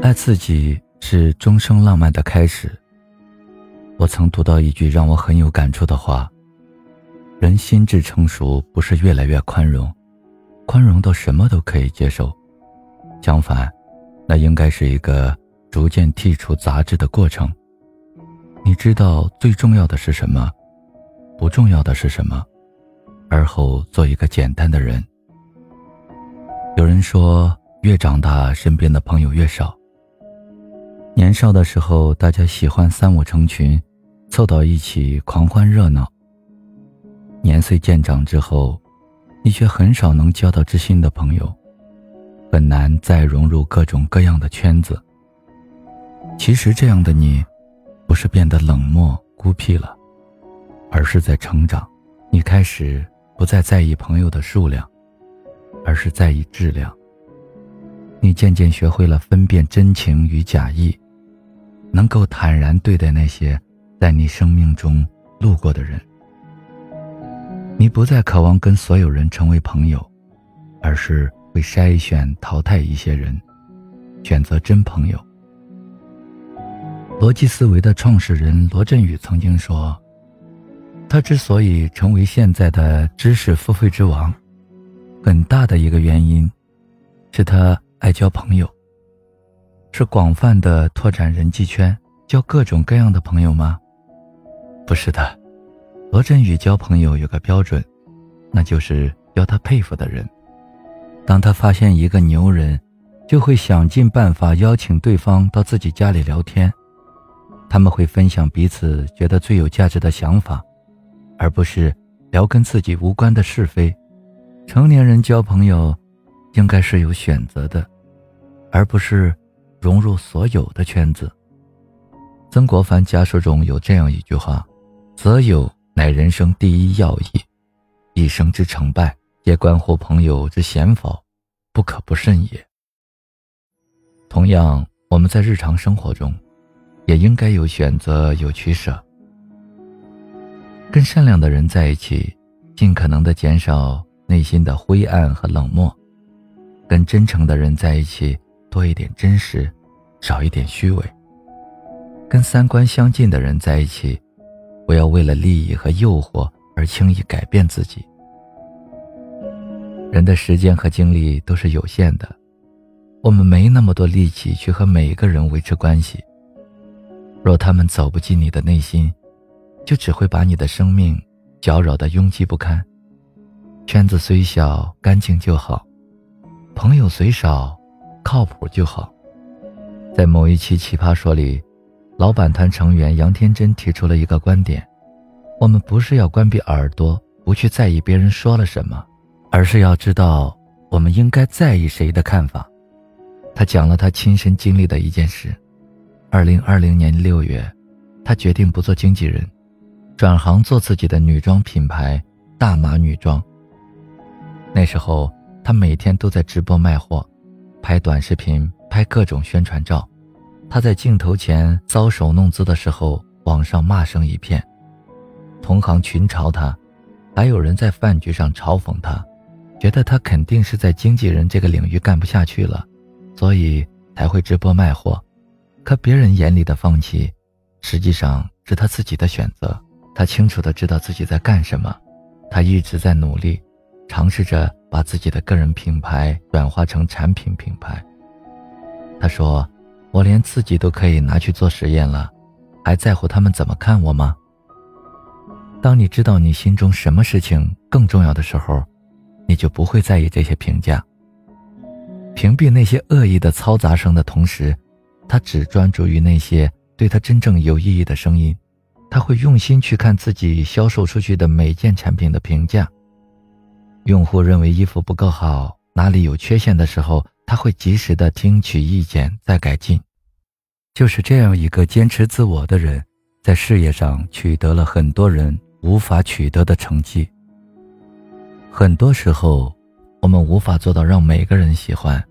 爱自己是终生浪漫的开始。我曾读到一句让我很有感触的话：人心智成熟，不是越来越宽容，宽容到什么都可以接受。相反，那应该是一个逐渐剔除杂质的过程。你知道最重要的是什么，不重要的是什么，而后做一个简单的人。有人说，越长大，身边的朋友越少。年少的时候，大家喜欢三五成群，凑到一起狂欢热闹。年岁渐长之后，你却很少能交到知心的朋友，很难再融入各种各样的圈子。其实，这样的你，不是变得冷漠孤僻了，而是在成长。你开始不再在意朋友的数量。而是在意质量。你渐渐学会了分辨真情与假意，能够坦然对待那些在你生命中路过的人。你不再渴望跟所有人成为朋友，而是会筛选淘汰一些人，选择真朋友。逻辑思维的创始人罗振宇曾经说：“他之所以成为现在的知识付费之王。”很大的一个原因，是他爱交朋友。是广泛的拓展人际圈，交各种各样的朋友吗？不是的，罗振宇交朋友有个标准，那就是要他佩服的人。当他发现一个牛人，就会想尽办法邀请对方到自己家里聊天。他们会分享彼此觉得最有价值的想法，而不是聊跟自己无关的是非。成年人交朋友，应该是有选择的，而不是融入所有的圈子。曾国藩家书中有这样一句话：“择友乃人生第一要义，一生之成败，皆关乎朋友之贤否，不可不慎也。”同样，我们在日常生活中，也应该有选择，有取舍。跟善良的人在一起，尽可能的减少。内心的灰暗和冷漠，跟真诚的人在一起，多一点真实，少一点虚伪。跟三观相近的人在一起，不要为了利益和诱惑而轻易改变自己。人的时间和精力都是有限的，我们没那么多力气去和每一个人维持关系。若他们走不进你的内心，就只会把你的生命搅扰得拥挤不堪。圈子虽小，干净就好；朋友虽少，靠谱就好。在某一期《奇葩说》里，老板团成员杨天真提出了一个观点：我们不是要关闭耳朵，不去在意别人说了什么，而是要知道我们应该在意谁的看法。他讲了他亲身经历的一件事：二零二零年六月，他决定不做经纪人，转行做自己的女装品牌——大码女装。那时候，他每天都在直播卖货，拍短视频，拍各种宣传照。他在镜头前搔首弄姿的时候，网上骂声一片，同行群嘲他，还有人在饭局上嘲讽他，觉得他肯定是在经纪人这个领域干不下去了，所以才会直播卖货。可别人眼里的放弃，实际上是他自己的选择。他清楚的知道自己在干什么，他一直在努力。尝试着把自己的个人品牌转化成产品品牌。他说：“我连自己都可以拿去做实验了，还在乎他们怎么看我吗？”当你知道你心中什么事情更重要的时候，你就不会在意这些评价。屏蔽那些恶意的嘈杂声的同时，他只专注于那些对他真正有意义的声音。他会用心去看自己销售出去的每件产品的评价。用户认为衣服不够好，哪里有缺陷的时候，他会及时的听取意见再改进。就是这样一个坚持自我的人，在事业上取得了很多人无法取得的成绩。很多时候，我们无法做到让每个人喜欢。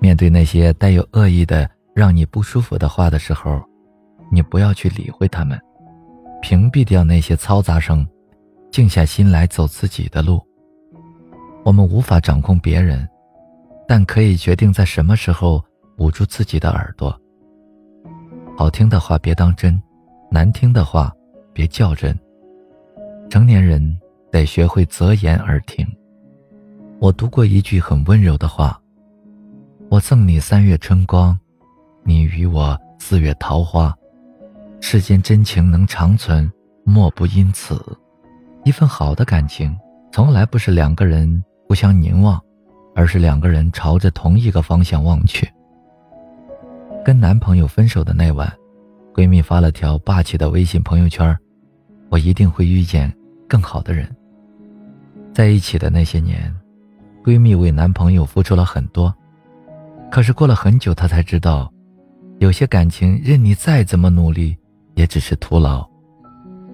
面对那些带有恶意的、让你不舒服的话的时候，你不要去理会他们，屏蔽掉那些嘈杂声，静下心来走自己的路。我们无法掌控别人，但可以决定在什么时候捂住自己的耳朵。好听的话别当真，难听的话别较真。成年人得学会择言而听。我读过一句很温柔的话：“我赠你三月春光，你与我四月桃花。世间真情能长存，莫不因此。一份好的感情，从来不是两个人互相凝望，而是两个人朝着同一个方向望去。”跟男朋友分手的那晚，闺蜜发了条霸气的微信朋友圈：“我一定会遇见更好的人。”在一起的那些年。闺蜜为男朋友付出了很多，可是过了很久，她才知道，有些感情任你再怎么努力，也只是徒劳。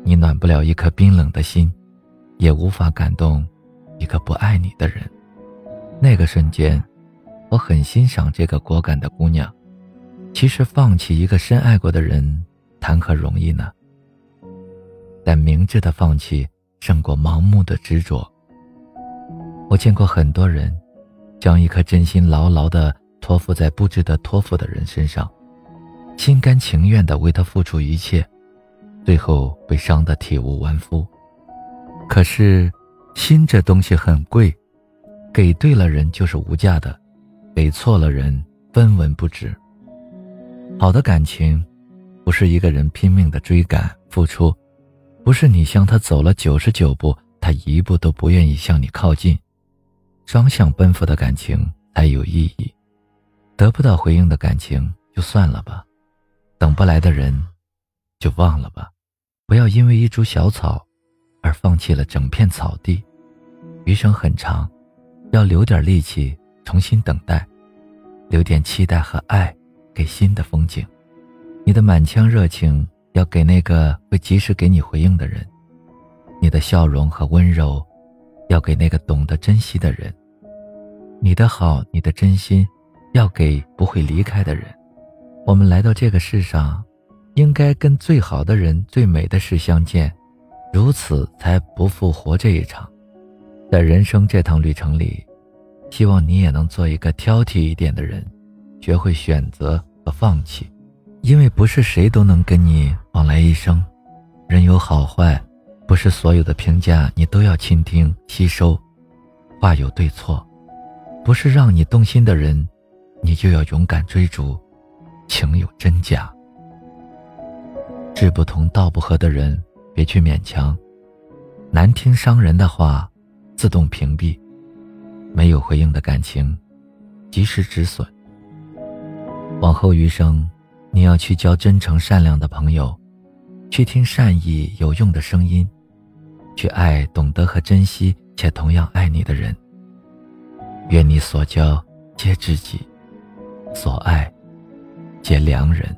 你暖不了一颗冰冷的心，也无法感动一个不爱你的人。那个瞬间，我很欣赏这个果敢的姑娘。其实，放弃一个深爱过的人，谈何容易呢？但明智的放弃，胜过盲目的执着。我见过很多人，将一颗真心牢牢地托付在不值得托付的人身上，心甘情愿地为他付出一切，最后被伤得体无完肤。可是，心这东西很贵，给对了人就是无价的，给错了人分文不值。好的感情，不是一个人拼命的追赶付出，不是你向他走了九十九步，他一步都不愿意向你靠近。双向奔赴的感情才有意义，得不到回应的感情就算了吧，等不来的人就忘了吧，不要因为一株小草而放弃了整片草地。余生很长，要留点力气重新等待，留点期待和爱给新的风景。你的满腔热情要给那个会及时给你回应的人，你的笑容和温柔要给那个懂得珍惜的人。你的好，你的真心，要给不会离开的人。我们来到这个世上，应该跟最好的人、最美的事相见，如此才不复活这一场。在人生这趟旅程里，希望你也能做一个挑剔一点的人，学会选择和放弃，因为不是谁都能跟你往来一生。人有好坏，不是所有的评价你都要倾听吸收。话有对错。不是让你动心的人，你就要勇敢追逐；情有真假，志不同道不合的人，别去勉强。难听伤人的话，自动屏蔽；没有回应的感情，及时止损。往后余生，你要去交真诚善良的朋友，去听善意有用的声音，去爱懂得和珍惜且同样爱你的人。愿你所交皆知己，所爱皆良人。